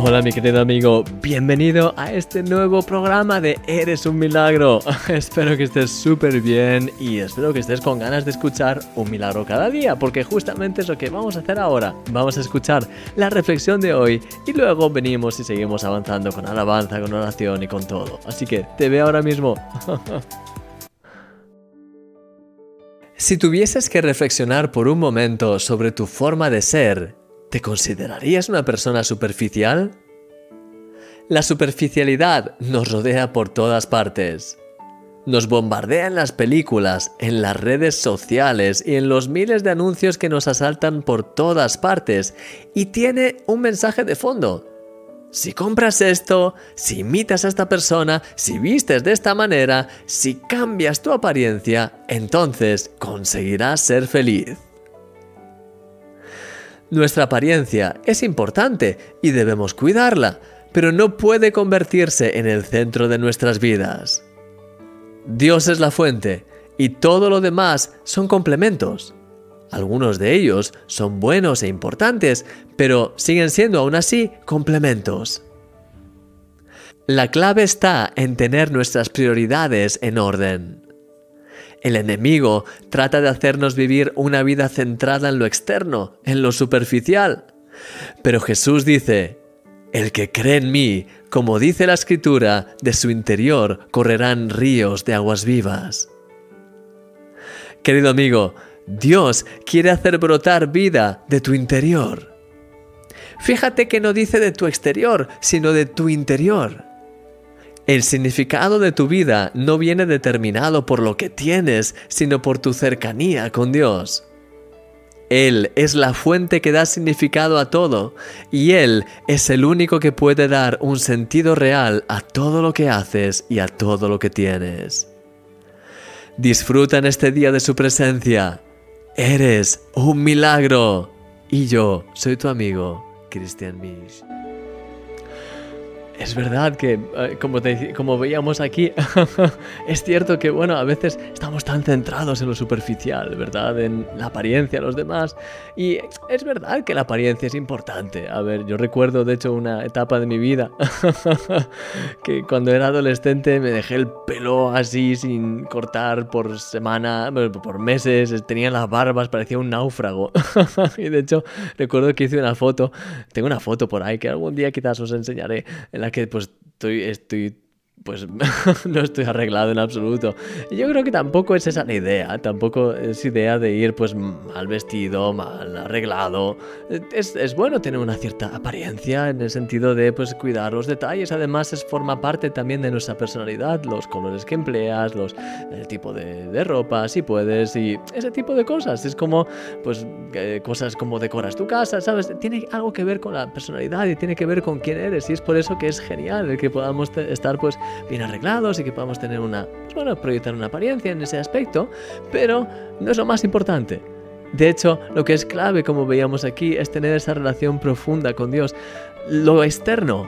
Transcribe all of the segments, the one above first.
Hola mi querido amigo, bienvenido a este nuevo programa de Eres un Milagro. espero que estés súper bien y espero que estés con ganas de escuchar un milagro cada día, porque justamente es lo que vamos a hacer ahora. Vamos a escuchar la reflexión de hoy y luego venimos y seguimos avanzando con alabanza, con oración y con todo. Así que te veo ahora mismo. si tuvieses que reflexionar por un momento sobre tu forma de ser, ¿Te considerarías una persona superficial? La superficialidad nos rodea por todas partes. Nos bombardea en las películas, en las redes sociales y en los miles de anuncios que nos asaltan por todas partes y tiene un mensaje de fondo. Si compras esto, si imitas a esta persona, si vistes de esta manera, si cambias tu apariencia, entonces conseguirás ser feliz. Nuestra apariencia es importante y debemos cuidarla, pero no puede convertirse en el centro de nuestras vidas. Dios es la fuente y todo lo demás son complementos. Algunos de ellos son buenos e importantes, pero siguen siendo aún así complementos. La clave está en tener nuestras prioridades en orden. El enemigo trata de hacernos vivir una vida centrada en lo externo, en lo superficial. Pero Jesús dice, el que cree en mí, como dice la escritura, de su interior correrán ríos de aguas vivas. Querido amigo, Dios quiere hacer brotar vida de tu interior. Fíjate que no dice de tu exterior, sino de tu interior. El significado de tu vida no viene determinado por lo que tienes, sino por tu cercanía con Dios. Él es la fuente que da significado a todo y Él es el único que puede dar un sentido real a todo lo que haces y a todo lo que tienes. Disfruta en este día de su presencia. Eres un milagro. Y yo soy tu amigo, Christian Misch. Es verdad que, eh, como, como veíamos aquí, es cierto que, bueno, a veces estamos tan centrados en lo superficial, ¿verdad? En la apariencia de los demás. Y es verdad que la apariencia es importante. A ver, yo recuerdo, de hecho, una etapa de mi vida que cuando era adolescente me dejé el pelo así sin cortar por semana, por meses, tenía las barbas, parecía un náufrago. y de hecho, recuerdo que hice una foto, tengo una foto por ahí que algún día quizás os enseñaré, en la que pues estoy, estoy pues no estoy arreglado en absoluto. Yo creo que tampoco es esa la idea, tampoco es idea de ir pues mal vestido, mal arreglado. Es, es, bueno tener una cierta apariencia en el sentido de pues cuidar los detalles, además es forma parte también de nuestra personalidad, los colores que empleas, los, el tipo de, de ropa, si puedes, y ese tipo de cosas. Es como pues cosas como decoras tu casa, ¿sabes? Tiene algo que ver con la personalidad y tiene que ver con quién eres y es por eso que es genial el que podamos estar pues bien arreglados y que podamos tener una, pues bueno, proyectar una apariencia en ese aspecto, pero no es lo más importante. De hecho, lo que es clave, como veíamos aquí, es tener esa relación profunda con Dios. Lo externo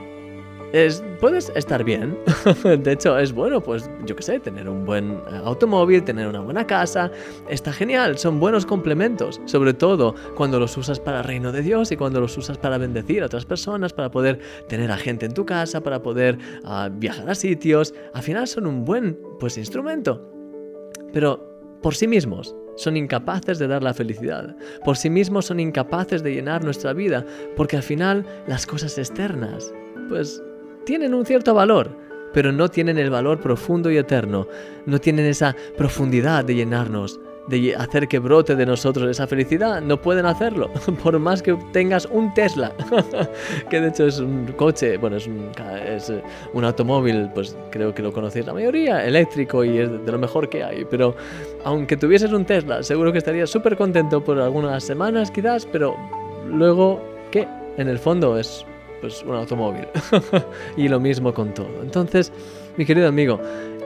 es, puedes estar bien. de hecho, es bueno, pues yo qué sé, tener un buen eh, automóvil, tener una buena casa. Está genial, son buenos complementos. Sobre todo cuando los usas para el reino de Dios y cuando los usas para bendecir a otras personas, para poder tener a gente en tu casa, para poder ah, viajar a sitios. Al final son un buen pues, instrumento. Pero por sí mismos, son incapaces de dar la felicidad. Por sí mismos son incapaces de llenar nuestra vida, porque al final las cosas externas, pues tienen un cierto valor, pero no tienen el valor profundo y eterno, no tienen esa profundidad de llenarnos, de hacer que brote de nosotros esa felicidad, no pueden hacerlo, por más que tengas un Tesla, que de hecho es un coche, bueno, es un, es un automóvil, pues creo que lo conocéis la mayoría, eléctrico y es de lo mejor que hay, pero aunque tuvieses un Tesla, seguro que estarías súper contento por algunas semanas quizás, pero luego, ¿qué? En el fondo es pues un automóvil. y lo mismo con todo. Entonces, mi querido amigo,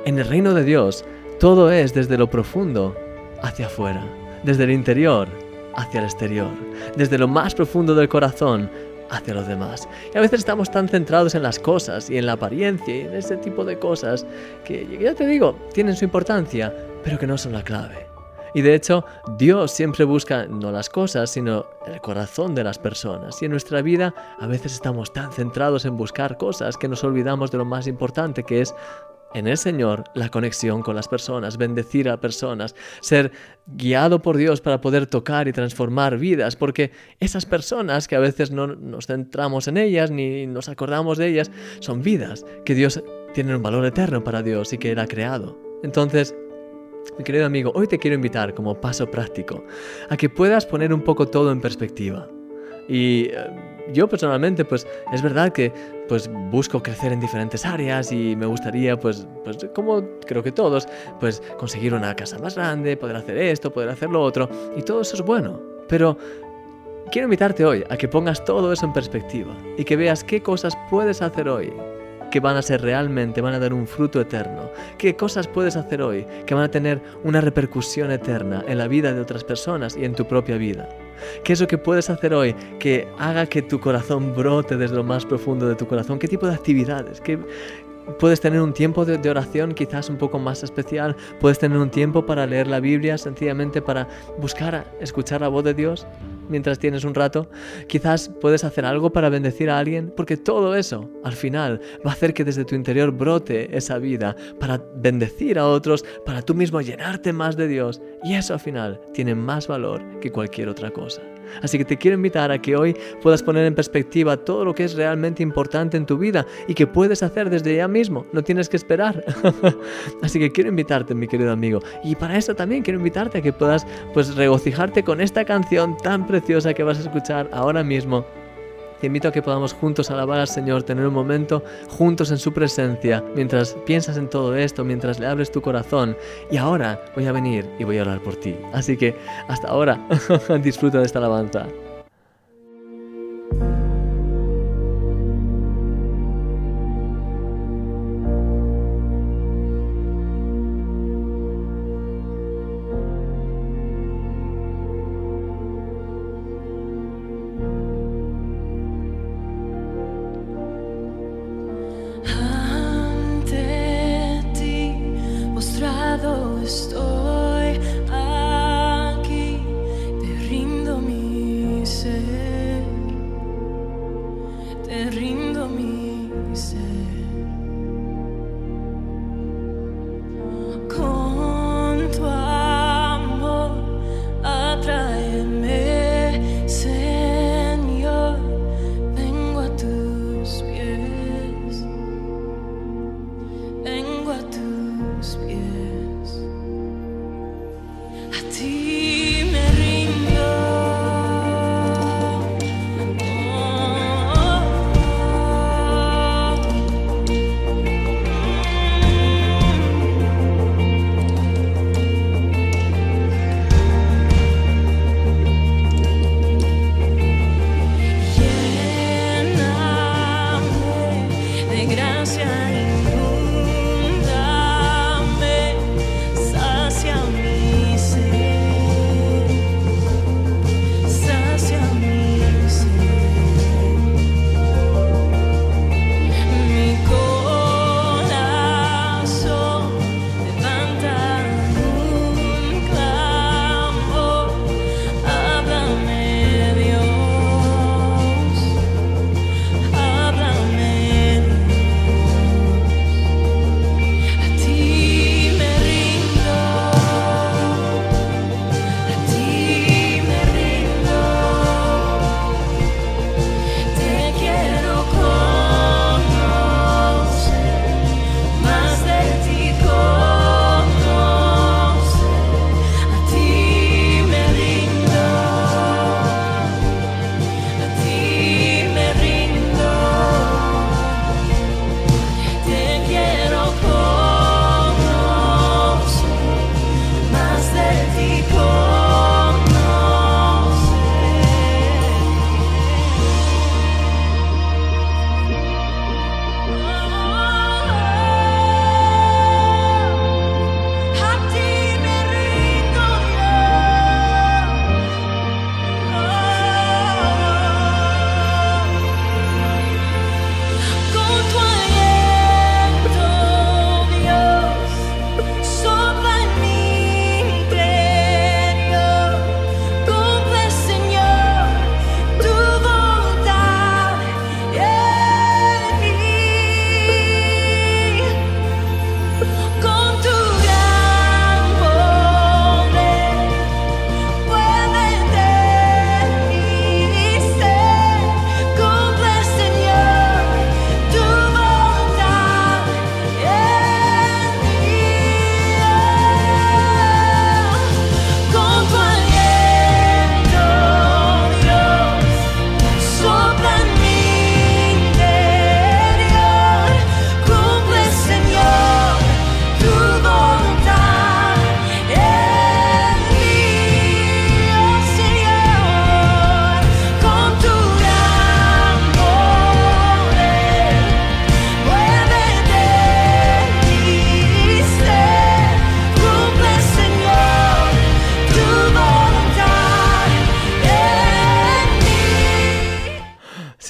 en el reino de Dios, todo es desde lo profundo hacia afuera, desde el interior hacia el exterior, desde lo más profundo del corazón hacia los demás. Y a veces estamos tan centrados en las cosas y en la apariencia y en ese tipo de cosas que, ya te digo, tienen su importancia, pero que no son la clave. Y de hecho, Dios siempre busca no las cosas, sino el corazón de las personas. Y en nuestra vida a veces estamos tan centrados en buscar cosas que nos olvidamos de lo más importante, que es en el Señor la conexión con las personas, bendecir a personas, ser guiado por Dios para poder tocar y transformar vidas, porque esas personas que a veces no nos centramos en ellas ni nos acordamos de ellas, son vidas que Dios tiene un valor eterno para Dios y que Él ha creado. Entonces, mi querido amigo, hoy te quiero invitar como paso práctico a que puedas poner un poco todo en perspectiva. Y eh, yo personalmente, pues es verdad que pues busco crecer en diferentes áreas y me gustaría, pues, pues como creo que todos, pues conseguir una casa más grande, poder hacer esto, poder hacer lo otro, y todo eso es bueno. Pero quiero invitarte hoy a que pongas todo eso en perspectiva y que veas qué cosas puedes hacer hoy que van a ser realmente, van a dar un fruto eterno. ¿Qué cosas puedes hacer hoy que van a tener una repercusión eterna en la vida de otras personas y en tu propia vida? ¿Qué es lo que puedes hacer hoy que haga que tu corazón brote desde lo más profundo de tu corazón? ¿Qué tipo de actividades? ¿Qué, Puedes tener un tiempo de, oración quizás un poco más especial. Puedes tener un tiempo para leer la Biblia, sencillamente para buscar, escuchar la voz de Dios mientras tienes un rato. Quizás puedes hacer algo para bendecir a alguien, porque todo eso al final va a hacer que desde tu interior brote esa vida para bendecir a otros, para tú mismo llenarte más de Dios. Y eso al final tiene más valor que cualquier otra cosa. Así que te quiero invitar a que hoy puedas poner en perspectiva todo lo que es realmente importante en tu vida y que puedes hacer desde ya mismo, no tienes que esperar. Así que quiero invitarte, mi querido amigo, y para eso también quiero invitarte a que puedas pues regocijarte con esta canción tan preciosa que vas a escuchar ahora mismo te invito a que podamos juntos alabar al Señor, tener un momento juntos en su presencia, mientras piensas en todo esto, mientras le abres tu corazón. Y ahora voy a venir y voy a orar por ti. Así que hasta ahora, disfruta de esta alabanza.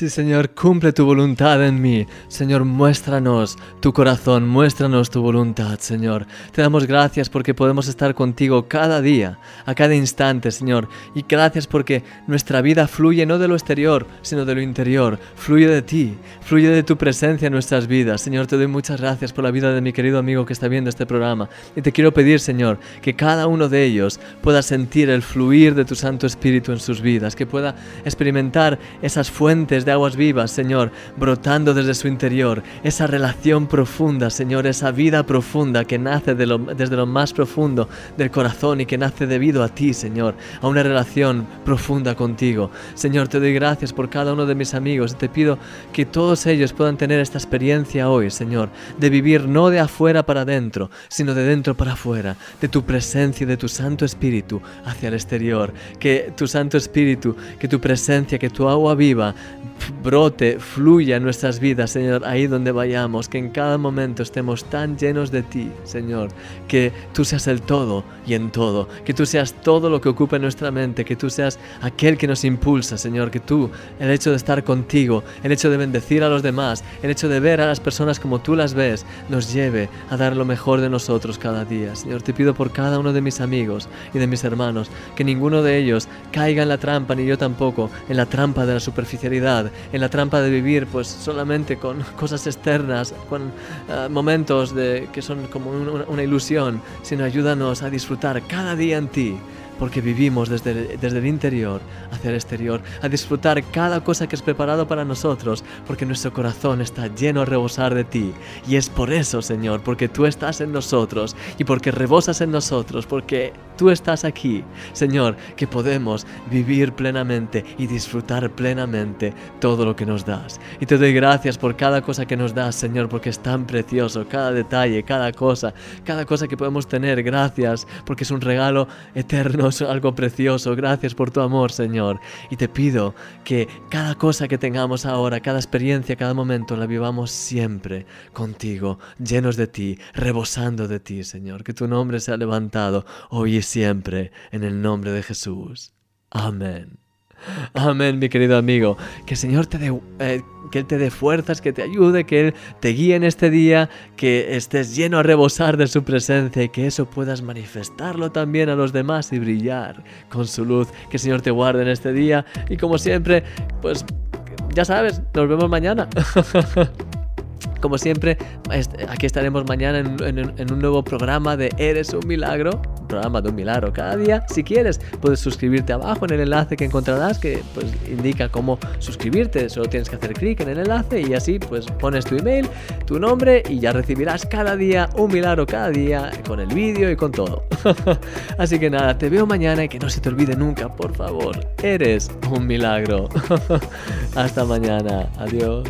Sí, Señor, cumple tu voluntad en mí. Señor, muéstranos tu corazón, muéstranos tu voluntad, Señor. Te damos gracias porque podemos estar contigo cada día, a cada instante, Señor. Y gracias porque nuestra vida fluye no de lo exterior, sino de lo interior. Fluye de ti, fluye de tu presencia en nuestras vidas. Señor, te doy muchas gracias por la vida de mi querido amigo que está viendo este programa. Y te quiero pedir, Señor, que cada uno de ellos pueda sentir el fluir de tu Santo Espíritu en sus vidas, que pueda experimentar esas fuentes de aguas vivas, Señor, brotando desde su interior, esa relación profunda, Señor, esa vida profunda que nace desde lo más profundo del corazón y que nace debido a ti, Señor, a una relación profunda contigo. Señor, te doy gracias por cada uno de mis amigos. Y te pido que todos ellos puedan tener esta experiencia hoy, Señor, de vivir no de afuera para adentro, sino de dentro para afuera, de tu presencia y de tu Santo Espíritu hacia el exterior, que tu Santo Espíritu, que tu presencia, que tu agua viva brote, fluya en nuestras vidas, Señor, ahí donde vayamos, que en cada momento estemos tan llenos de ti, Señor, que tú seas el todo y en todo, que tú seas todo lo que ocupa nuestra mente, que tú seas aquel que nos impulsa, Señor, que tú, el hecho de estar contigo, el hecho de bendecir a los demás, el hecho de ver a las personas como tú las ves, nos lleve a dar lo mejor de nosotros cada día. Señor, te pido por cada uno de mis amigos y de mis hermanos, que ninguno de ellos caiga en la trampa, ni yo tampoco, en la trampa de la superficialidad, en la trampa de vivir pues solamente con cosas externas, con eh, momentos que son como una ilusión, sino ayúdanos a disfrutar cada día en ti porque vivimos desde, desde el interior hacia el exterior, a disfrutar cada cosa que es preparado para nosotros, porque nuestro corazón está lleno a rebosar de ti. Y es por eso, Señor, porque tú estás en nosotros y porque rebosas en nosotros, porque tú estás aquí, Señor, que podemos vivir plenamente y disfrutar plenamente todo lo que nos das. Y te doy gracias por cada cosa que nos das, Señor, porque es tan precioso, cada detalle, cada cosa, cada cosa que podemos tener. Gracias, porque es un regalo eterno algo precioso. Gracias por tu amor, Señor. Y te pido que cada cosa que tengamos ahora, cada experiencia, cada momento, la vivamos siempre contigo, llenos de ti, rebosando de ti, Señor. Que tu nombre sea levantado hoy y siempre, en el nombre de Jesús. Amén. Amén, mi querido amigo. Que el Señor te dé, eh, que Él te dé fuerzas, que te ayude, que Él te guíe en este día, que estés lleno a rebosar de su presencia y que eso puedas manifestarlo también a los demás y brillar con su luz. Que el Señor te guarde en este día y como siempre, pues ya sabes, nos vemos mañana. Como siempre, aquí estaremos mañana en, un nuevo programa de Eres un Milagro, programa de un milagro cada día. Si quieres, puedes suscribirte abajo en el enlace que encontrarás que pues, indica cómo suscribirte. Solo tienes que hacer clic en el enlace y así pues pones tu email, tu nombre y ya recibirás cada día un milagro cada día con el vídeo y con todo. así que nada, te veo mañana y que no se te olvide nunca, por favor. Eres un milagro. Hasta mañana. Adiós.